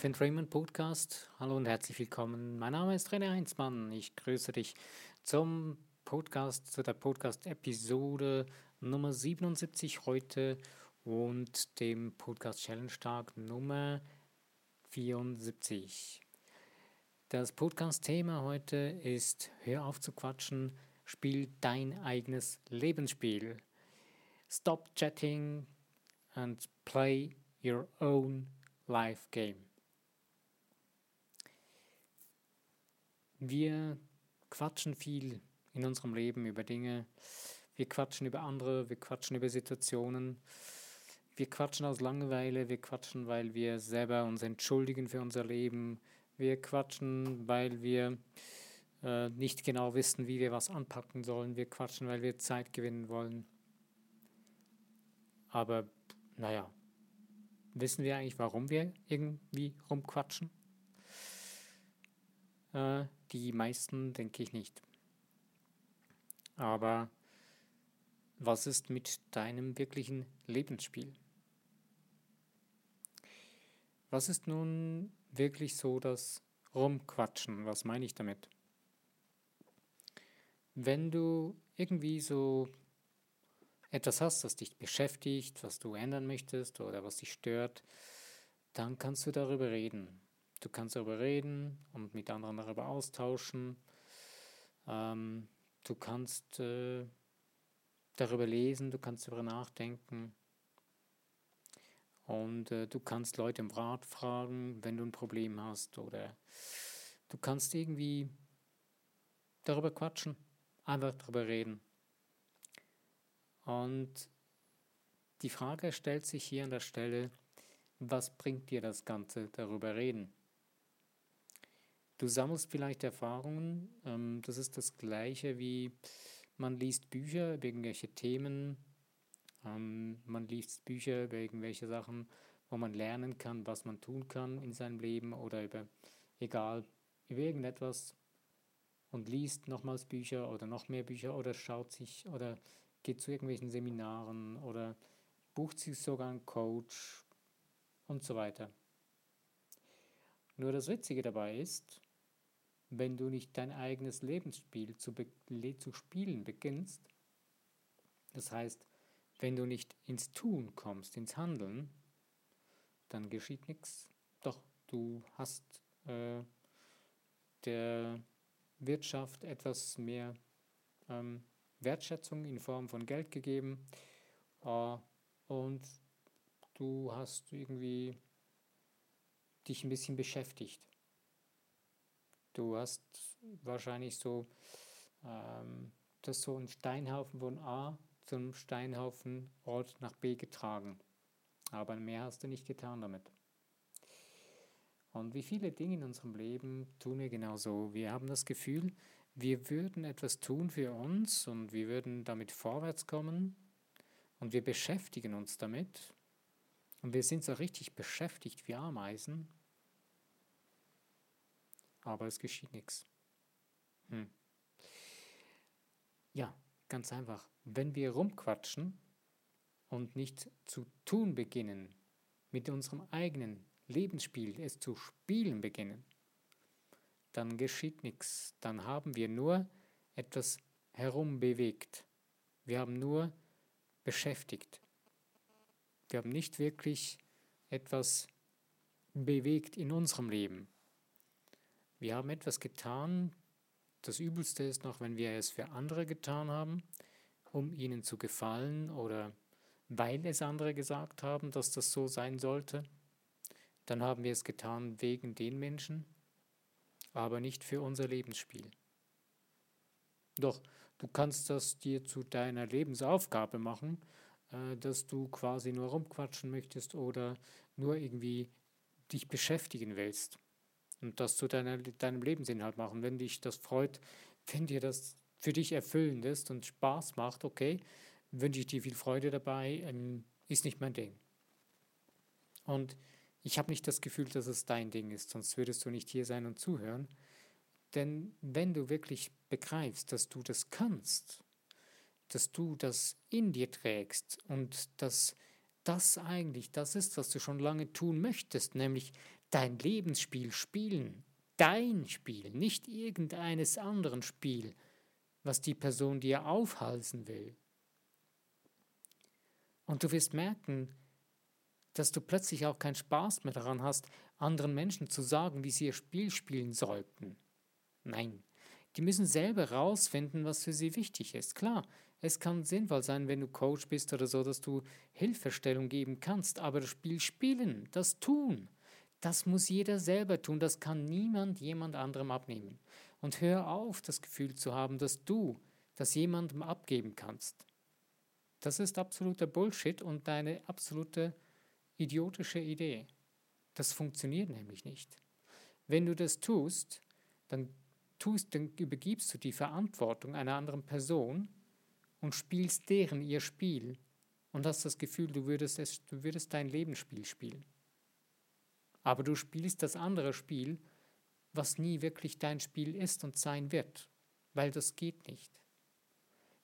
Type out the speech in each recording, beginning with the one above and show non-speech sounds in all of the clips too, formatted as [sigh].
Finn Raymond Podcast. Hallo und herzlich willkommen. Mein Name ist René Heinzmann. Ich grüße dich zum Podcast, zu der Podcast-Episode Nummer 77 heute und dem Podcast Challenge Tag Nummer 74. Das Podcast-Thema heute ist Hör auf zu quatschen, spiel dein eigenes Lebensspiel. Stop chatting and play your own life game. Wir quatschen viel in unserem Leben über Dinge. Wir quatschen über andere, wir quatschen über Situationen. Wir quatschen aus Langeweile, wir quatschen, weil wir selber uns entschuldigen für unser Leben. Wir quatschen, weil wir äh, nicht genau wissen, wie wir was anpacken sollen. Wir quatschen, weil wir Zeit gewinnen wollen. Aber naja, wissen wir eigentlich, warum wir irgendwie rumquatschen? Äh, die meisten denke ich nicht. Aber was ist mit deinem wirklichen Lebensspiel? Was ist nun wirklich so das Rumquatschen? Was meine ich damit? Wenn du irgendwie so etwas hast, das dich beschäftigt, was du ändern möchtest oder was dich stört, dann kannst du darüber reden. Du kannst darüber reden und mit anderen darüber austauschen. Ähm, du kannst äh, darüber lesen, du kannst darüber nachdenken. Und äh, du kannst Leute im Rat fragen, wenn du ein Problem hast. Oder du kannst irgendwie darüber quatschen, einfach darüber reden. Und die Frage stellt sich hier an der Stelle, was bringt dir das Ganze darüber reden? Du sammelst vielleicht Erfahrungen. Ähm, das ist das Gleiche wie man liest Bücher über irgendwelche Themen. Ähm, man liest Bücher über irgendwelche Sachen, wo man lernen kann, was man tun kann in seinem Leben oder über, egal, über irgendetwas und liest nochmals Bücher oder noch mehr Bücher oder schaut sich oder geht zu irgendwelchen Seminaren oder bucht sich sogar einen Coach und so weiter. Nur das Witzige dabei ist, wenn du nicht dein eigenes Lebensspiel zu, zu spielen beginnst, das heißt, wenn du nicht ins Tun kommst, ins Handeln, dann geschieht nichts. Doch, du hast äh, der Wirtschaft etwas mehr ähm, Wertschätzung in Form von Geld gegeben äh, und du hast irgendwie dich ein bisschen beschäftigt. Du hast wahrscheinlich so ähm, das so ein Steinhaufen von A zum Steinhaufen Ort nach B getragen. Aber mehr hast du nicht getan damit. Und wie viele Dinge in unserem Leben tun wir genauso. Wir haben das Gefühl, wir würden etwas tun für uns und wir würden damit vorwärts kommen und wir beschäftigen uns damit und wir sind so richtig beschäftigt wie Ameisen aber es geschieht nichts. Hm. Ja, ganz einfach. Wenn wir rumquatschen und nicht zu tun beginnen, mit unserem eigenen Lebensspiel es zu spielen beginnen, dann geschieht nichts. Dann haben wir nur etwas herumbewegt. Wir haben nur beschäftigt. Wir haben nicht wirklich etwas bewegt in unserem Leben. Wir haben etwas getan, das Übelste ist noch, wenn wir es für andere getan haben, um ihnen zu gefallen oder weil es andere gesagt haben, dass das so sein sollte. Dann haben wir es getan wegen den Menschen, aber nicht für unser Lebensspiel. Doch du kannst das dir zu deiner Lebensaufgabe machen, äh, dass du quasi nur rumquatschen möchtest oder nur irgendwie dich beschäftigen willst und das zu deiner, deinem Lebensinhalt machen. Wenn dich das freut, [laughs] wenn dir das für dich erfüllend ist und Spaß macht, okay, wünsche ich dir viel Freude dabei, ähm, ist nicht mein Ding. Und ich habe nicht das Gefühl, dass es dein Ding ist, sonst würdest du nicht hier sein und zuhören. Denn wenn du wirklich begreifst, dass du das kannst, dass du das in dir trägst und dass das eigentlich das ist, was du schon lange tun möchtest, nämlich dein Lebensspiel spielen, dein Spiel, nicht irgendeines anderen Spiel, was die Person dir aufhalsen will. Und du wirst merken, dass du plötzlich auch keinen Spaß mehr daran hast, anderen Menschen zu sagen, wie sie ihr Spiel spielen sollten. Nein, die müssen selber rausfinden, was für sie wichtig ist. Klar, es kann sinnvoll sein, wenn du Coach bist oder so, dass du Hilfestellung geben kannst, aber das Spiel spielen, das tun, das muss jeder selber tun, das kann niemand jemand anderem abnehmen. Und hör auf, das Gefühl zu haben, dass du das jemandem abgeben kannst. Das ist absoluter Bullshit und deine absolute idiotische Idee. Das funktioniert nämlich nicht. Wenn du das tust, dann, tust, dann übergibst du die Verantwortung einer anderen Person und spielst deren ihr Spiel und hast das Gefühl, du würdest, es, du würdest dein Lebensspiel spielen. Aber du spielst das andere Spiel, was nie wirklich dein Spiel ist und sein wird, weil das geht nicht.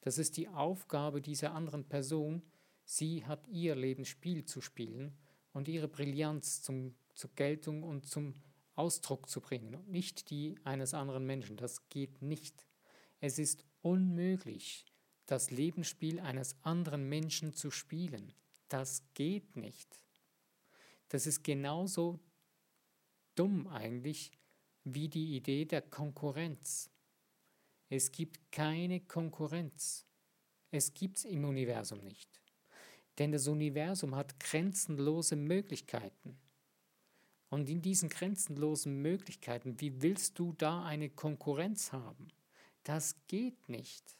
Das ist die Aufgabe dieser anderen Person, sie hat ihr Lebensspiel zu spielen und ihre Brillanz zum, zur Geltung und zum Ausdruck zu bringen und nicht die eines anderen Menschen. Das geht nicht. Es ist unmöglich, das Lebensspiel eines anderen Menschen zu spielen. Das geht nicht. Das ist genauso dumm eigentlich wie die Idee der Konkurrenz. Es gibt keine Konkurrenz. Es gibt es im Universum nicht. Denn das Universum hat grenzenlose Möglichkeiten. Und in diesen grenzenlosen Möglichkeiten, wie willst du da eine Konkurrenz haben? Das geht nicht.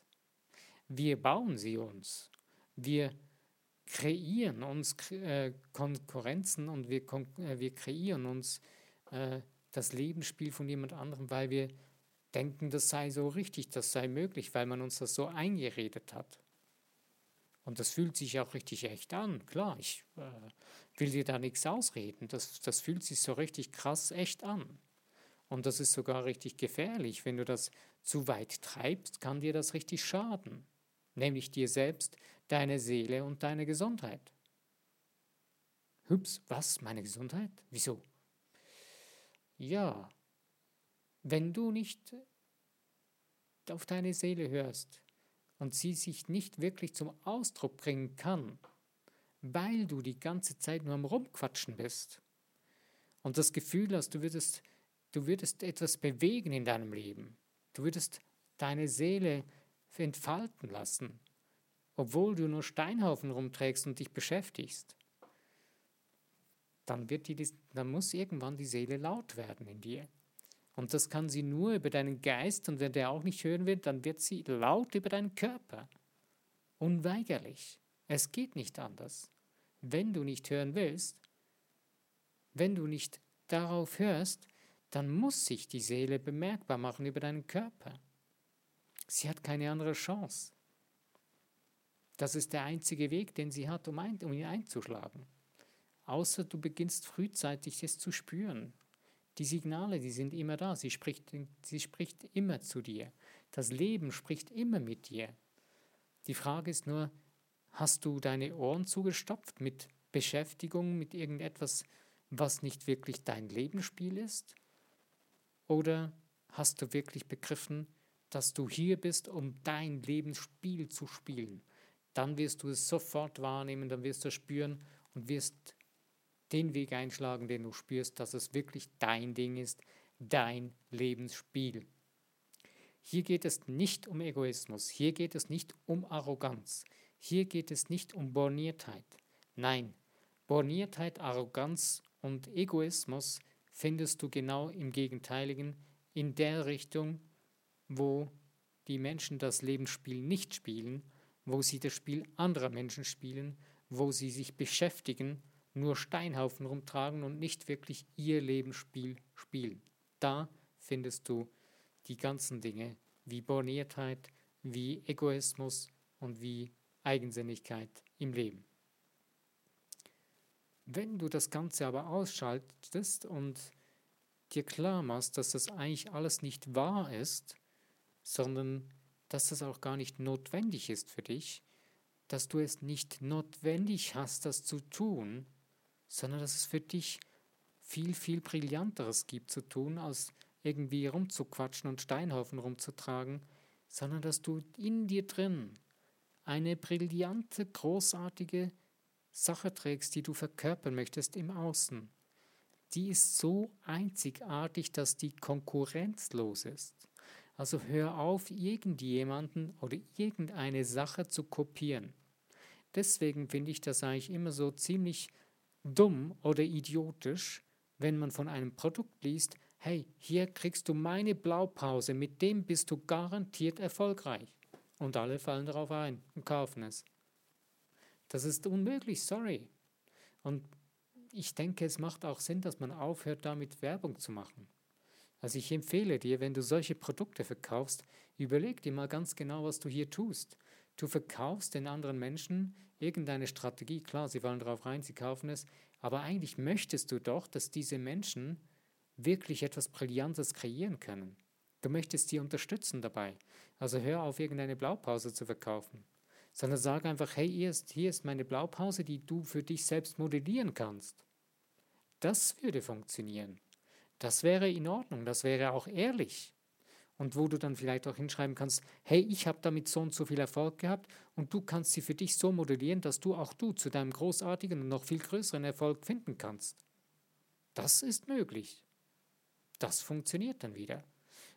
Wir bauen sie uns. Wir kreieren uns äh, Konkurrenzen und wir, kon äh, wir kreieren uns äh, das Lebensspiel von jemand anderem, weil wir denken, das sei so richtig, das sei möglich, weil man uns das so eingeredet hat. Und das fühlt sich auch richtig echt an. Klar, ich äh, will dir da nichts ausreden. Das, das fühlt sich so richtig krass echt an. Und das ist sogar richtig gefährlich. Wenn du das zu weit treibst, kann dir das richtig schaden. Nämlich dir selbst, deine Seele und deine Gesundheit. Hübs, was? Meine Gesundheit? Wieso? Ja, wenn du nicht auf deine Seele hörst, und sie sich nicht wirklich zum Ausdruck bringen kann, weil du die ganze Zeit nur am Rumquatschen bist und das Gefühl hast, du würdest, du würdest etwas bewegen in deinem Leben, du würdest deine Seele entfalten lassen, obwohl du nur Steinhaufen rumträgst und dich beschäftigst, dann, wird die, dann muss irgendwann die Seele laut werden in dir. Und das kann sie nur über deinen Geist und wenn der auch nicht hören will, dann wird sie laut über deinen Körper. Unweigerlich. Es geht nicht anders. Wenn du nicht hören willst, wenn du nicht darauf hörst, dann muss sich die Seele bemerkbar machen über deinen Körper. Sie hat keine andere Chance. Das ist der einzige Weg, den sie hat, um, ein, um ihn einzuschlagen. Außer du beginnst frühzeitig es zu spüren, die Signale, die sind immer da. Sie spricht, sie spricht immer zu dir. Das Leben spricht immer mit dir. Die Frage ist nur, hast du deine Ohren zugestopft mit Beschäftigung, mit irgendetwas, was nicht wirklich dein Lebensspiel ist? Oder hast du wirklich begriffen, dass du hier bist, um dein Lebensspiel zu spielen? Dann wirst du es sofort wahrnehmen, dann wirst du spüren und wirst den Weg einschlagen, den du spürst, dass es wirklich dein Ding ist, dein Lebensspiel. Hier geht es nicht um Egoismus, hier geht es nicht um Arroganz, hier geht es nicht um Borniertheit. Nein, Borniertheit, Arroganz und Egoismus findest du genau im Gegenteiligen, in der Richtung, wo die Menschen das Lebensspiel nicht spielen, wo sie das Spiel anderer Menschen spielen, wo sie sich beschäftigen nur Steinhaufen rumtragen und nicht wirklich ihr Lebensspiel spielen. Da findest du die ganzen Dinge wie Borniertheit, wie Egoismus und wie Eigensinnigkeit im Leben. Wenn du das Ganze aber ausschaltest und dir klar machst, dass das eigentlich alles nicht wahr ist, sondern dass das auch gar nicht notwendig ist für dich, dass du es nicht notwendig hast, das zu tun, sondern dass es für dich viel, viel Brillanteres gibt zu tun, als irgendwie rumzuquatschen und Steinhaufen rumzutragen, sondern dass du in dir drin eine brillante, großartige Sache trägst, die du verkörpern möchtest im Außen. Die ist so einzigartig, dass die konkurrenzlos ist. Also hör auf, irgendjemanden oder irgendeine Sache zu kopieren. Deswegen finde ich das eigentlich immer so ziemlich dumm oder idiotisch, wenn man von einem Produkt liest, hey, hier kriegst du meine Blaupause, mit dem bist du garantiert erfolgreich. Und alle fallen darauf ein und kaufen es. Das ist unmöglich, sorry. Und ich denke, es macht auch Sinn, dass man aufhört, damit Werbung zu machen. Also ich empfehle dir, wenn du solche Produkte verkaufst, überleg dir mal ganz genau, was du hier tust. Du verkaufst den anderen Menschen irgendeine Strategie, klar, sie fallen darauf rein, sie kaufen es, aber eigentlich möchtest du doch, dass diese Menschen wirklich etwas Brillantes kreieren können. Du möchtest sie unterstützen dabei. Also hör auf, irgendeine Blaupause zu verkaufen. Sondern sag einfach, hey, hier ist, hier ist meine Blaupause, die du für dich selbst modellieren kannst. Das würde funktionieren. Das wäre in Ordnung, das wäre auch ehrlich. Und wo du dann vielleicht auch hinschreiben kannst, hey, ich habe damit so und so viel Erfolg gehabt und du kannst sie für dich so modellieren, dass du auch du zu deinem großartigen und noch viel größeren Erfolg finden kannst. Das ist möglich. Das funktioniert dann wieder.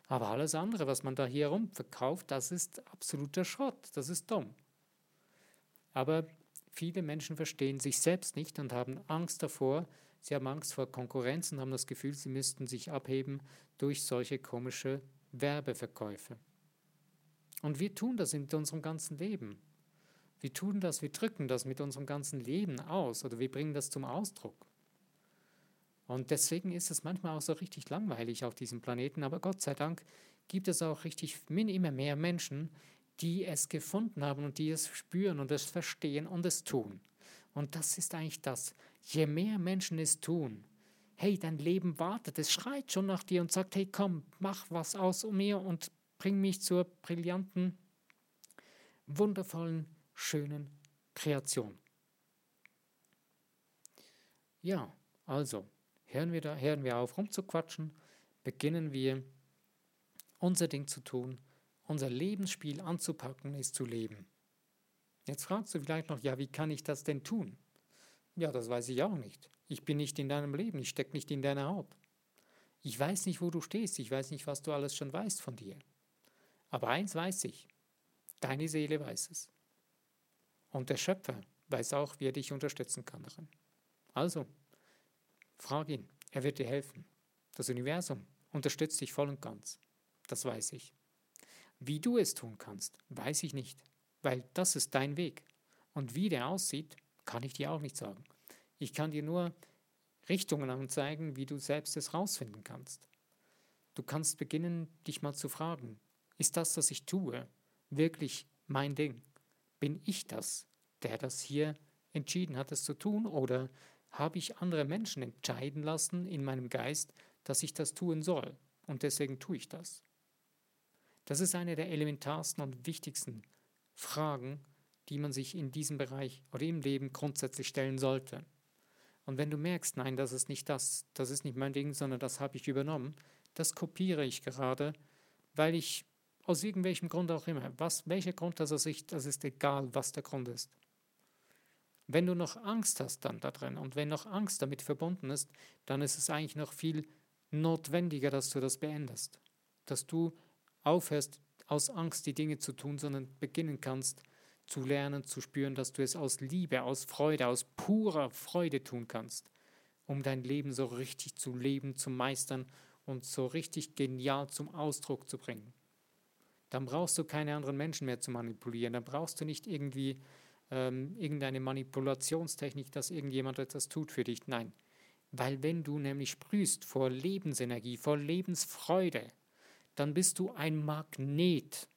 Aber alles andere, was man da hier rum verkauft, das ist absoluter Schrott, das ist dumm. Aber viele Menschen verstehen sich selbst nicht und haben Angst davor, sie haben Angst vor Konkurrenz und haben das Gefühl, sie müssten sich abheben durch solche komische Werbeverkäufe. Und wir tun das in unserem ganzen Leben. Wir tun das, wir drücken das mit unserem ganzen Leben aus oder wir bringen das zum Ausdruck. Und deswegen ist es manchmal auch so richtig langweilig auf diesem Planeten, aber Gott sei Dank gibt es auch richtig immer mehr Menschen, die es gefunden haben und die es spüren und es verstehen und es tun. Und das ist eigentlich das. Je mehr Menschen es tun, hey, dein Leben wartet, es schreit schon nach dir und sagt, hey, komm, mach was aus um mir und bring mich zur brillanten, wundervollen, schönen Kreation. Ja, also, Hören wir, da, hören wir auf rumzuquatschen, beginnen wir unser Ding zu tun, unser Lebensspiel anzupacken, ist zu leben. Jetzt fragst du vielleicht noch, ja, wie kann ich das denn tun? Ja, das weiß ich auch nicht. Ich bin nicht in deinem Leben, ich stecke nicht in deiner Haut. Ich weiß nicht, wo du stehst, ich weiß nicht, was du alles schon weißt von dir. Aber eins weiß ich, deine Seele weiß es. Und der Schöpfer weiß auch, wie er dich unterstützen kann darin. Also, Frag ihn, er wird dir helfen. Das Universum unterstützt dich voll und ganz. Das weiß ich. Wie du es tun kannst, weiß ich nicht, weil das ist dein Weg. Und wie der aussieht, kann ich dir auch nicht sagen. Ich kann dir nur Richtungen anzeigen, wie du selbst es rausfinden kannst. Du kannst beginnen, dich mal zu fragen, ist das, was ich tue, wirklich mein Ding? Bin ich das, der das hier entschieden hat, es zu tun, oder habe ich andere Menschen entscheiden lassen in meinem Geist, dass ich das tun soll. Und deswegen tue ich das. Das ist eine der elementarsten und wichtigsten Fragen, die man sich in diesem Bereich oder im Leben grundsätzlich stellen sollte. Und wenn du merkst, nein, das ist nicht das, das ist nicht mein Ding, sondern das habe ich übernommen, das kopiere ich gerade, weil ich aus irgendwelchem Grund auch immer, was, welcher Grund das ist, das ist egal, was der Grund ist. Wenn du noch Angst hast dann da drin und wenn noch Angst damit verbunden ist, dann ist es eigentlich noch viel notwendiger, dass du das beendest. Dass du aufhörst, aus Angst die Dinge zu tun, sondern beginnen kannst zu lernen, zu spüren, dass du es aus Liebe, aus Freude, aus purer Freude tun kannst, um dein Leben so richtig zu leben, zu meistern und so richtig genial zum Ausdruck zu bringen. Dann brauchst du keine anderen Menschen mehr zu manipulieren, dann brauchst du nicht irgendwie ähm, irgendeine Manipulationstechnik, dass irgendjemand etwas tut für dich. Nein, weil wenn du nämlich sprühst vor Lebensenergie, vor Lebensfreude, dann bist du ein Magnet.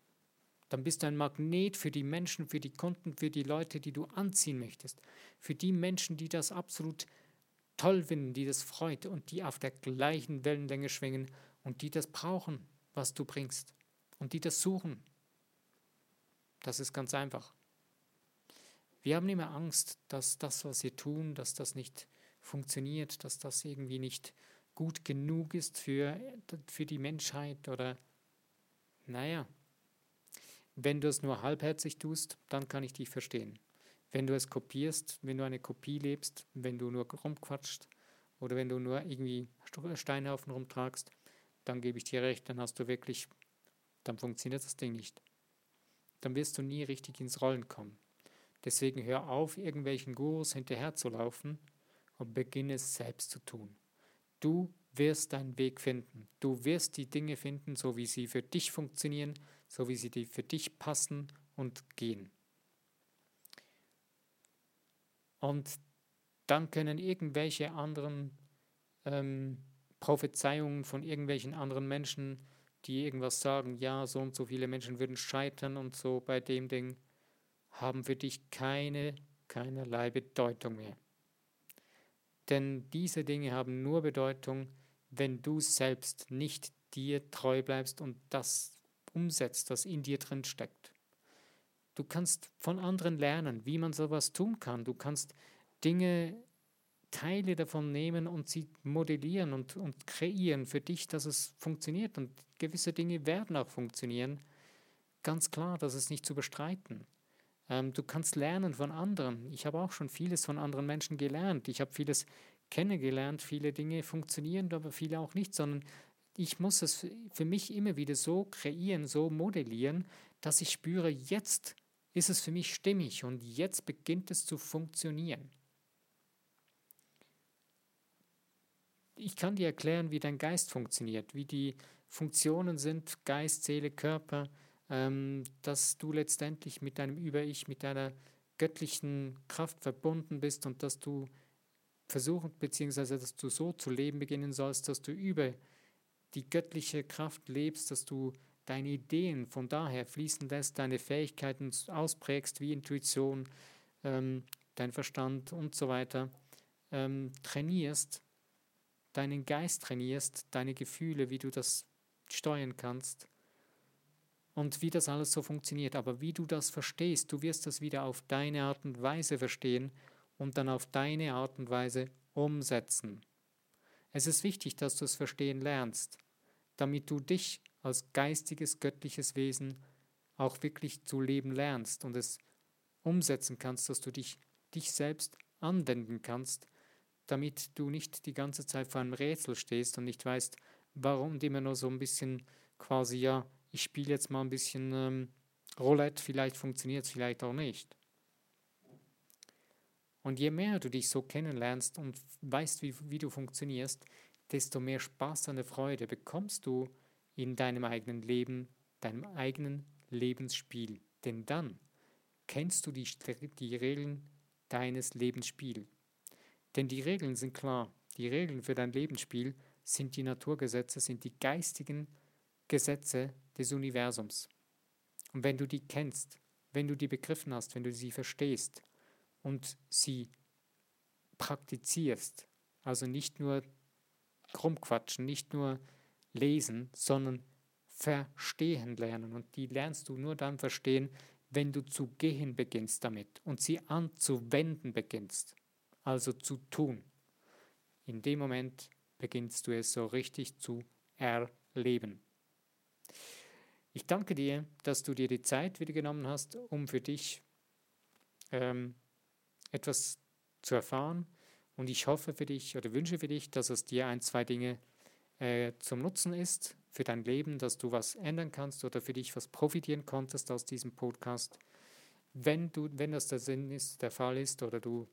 Dann bist du ein Magnet für die Menschen, für die Kunden, für die Leute, die du anziehen möchtest. Für die Menschen, die das absolut toll finden, die das freut und die auf der gleichen Wellenlänge schwingen und die das brauchen, was du bringst. Und die das suchen. Das ist ganz einfach. Wir haben immer Angst, dass das, was wir tun, dass das nicht funktioniert, dass das irgendwie nicht gut genug ist für, für die Menschheit oder naja, wenn du es nur halbherzig tust, dann kann ich dich verstehen. Wenn du es kopierst, wenn du eine Kopie lebst, wenn du nur rumquatscht oder wenn du nur irgendwie Steinhaufen rumtragst, dann gebe ich dir recht, dann hast du wirklich, dann funktioniert das Ding nicht. Dann wirst du nie richtig ins Rollen kommen. Deswegen hör auf, irgendwelchen Gurus hinterherzulaufen und beginne es selbst zu tun. Du wirst deinen Weg finden. Du wirst die Dinge finden, so wie sie für dich funktionieren, so wie sie für dich passen und gehen. Und dann können irgendwelche anderen ähm, Prophezeiungen von irgendwelchen anderen Menschen, die irgendwas sagen, ja, so und so viele Menschen würden scheitern und so bei dem Ding, haben für dich keine, keinerlei Bedeutung mehr. Denn diese Dinge haben nur Bedeutung, wenn du selbst nicht dir treu bleibst und das umsetzt, was in dir drin steckt. Du kannst von anderen lernen, wie man sowas tun kann. Du kannst Dinge, Teile davon nehmen und sie modellieren und, und kreieren für dich, dass es funktioniert. Und gewisse Dinge werden auch funktionieren. Ganz klar, das ist nicht zu bestreiten. Ähm, du kannst lernen von anderen. Ich habe auch schon vieles von anderen Menschen gelernt. Ich habe vieles kennengelernt. Viele Dinge funktionieren, aber viele auch nicht, sondern ich muss es für mich immer wieder so kreieren, so modellieren, dass ich spüre, jetzt ist es für mich stimmig und jetzt beginnt es zu funktionieren. Ich kann dir erklären, wie dein Geist funktioniert, wie die Funktionen sind, Geist, Seele, Körper, ähm, dass du letztendlich mit deinem Über-Ich, mit deiner göttlichen Kraft verbunden bist und dass du versuchen, beziehungsweise dass du so zu leben beginnen sollst, dass du über die göttliche Kraft lebst, dass du deine Ideen von daher fließen lässt, deine Fähigkeiten ausprägst, wie Intuition, ähm, dein Verstand und so weiter, ähm, trainierst, deinen Geist trainierst, deine Gefühle, wie du das steuern kannst und wie das alles so funktioniert. Aber wie du das verstehst, du wirst das wieder auf deine Art und Weise verstehen und dann auf deine Art und Weise umsetzen. Es ist wichtig, dass du es verstehen lernst, damit du dich als geistiges, göttliches Wesen auch wirklich zu leben lernst und es umsetzen kannst, dass du dich, dich selbst anwenden kannst, damit du nicht die ganze Zeit vor einem Rätsel stehst und nicht weißt, warum und immer nur so ein bisschen quasi, ja, ich spiele jetzt mal ein bisschen ähm, Roulette, vielleicht funktioniert es, vielleicht auch nicht. Und je mehr du dich so kennenlernst und weißt, wie, wie du funktionierst, desto mehr Spaß und Freude bekommst du in deinem eigenen Leben, deinem eigenen Lebensspiel. Denn dann kennst du die, die Regeln deines Lebensspiels. Denn die Regeln sind klar. Die Regeln für dein Lebensspiel sind die Naturgesetze, sind die geistigen Gesetze des Universums. Und wenn du die kennst, wenn du die begriffen hast, wenn du sie verstehst, und sie praktizierst, also nicht nur rumquatschen, nicht nur lesen, sondern verstehen lernen. Und die lernst du nur dann verstehen, wenn du zu gehen beginnst damit und sie anzuwenden beginnst, also zu tun. In dem Moment beginnst du es so richtig zu erleben. Ich danke dir, dass du dir die Zeit wieder genommen hast, um für dich ähm, etwas zu erfahren. Und ich hoffe für dich oder wünsche für dich, dass es dir ein, zwei Dinge äh, zum Nutzen ist für dein Leben, dass du was ändern kannst oder für dich was profitieren konntest aus diesem Podcast. Wenn, du, wenn das der Sinn ist, der Fall ist oder du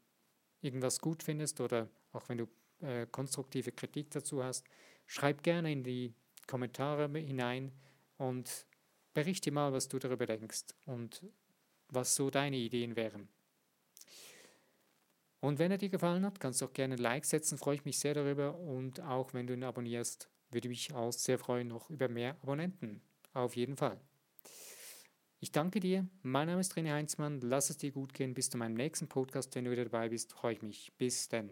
irgendwas gut findest oder auch wenn du äh, konstruktive Kritik dazu hast, schreib gerne in die Kommentare hinein und berichte mal, was du darüber denkst und was so deine Ideen wären. Und wenn er dir gefallen hat, kannst du auch gerne ein Like setzen, freue ich mich sehr darüber. Und auch wenn du ihn abonnierst, würde mich auch sehr freuen, noch über mehr Abonnenten. Auf jeden Fall. Ich danke dir. Mein Name ist René Heinzmann. Lass es dir gut gehen. Bis zu meinem nächsten Podcast. Wenn du wieder dabei bist, freue ich mich. Bis dann.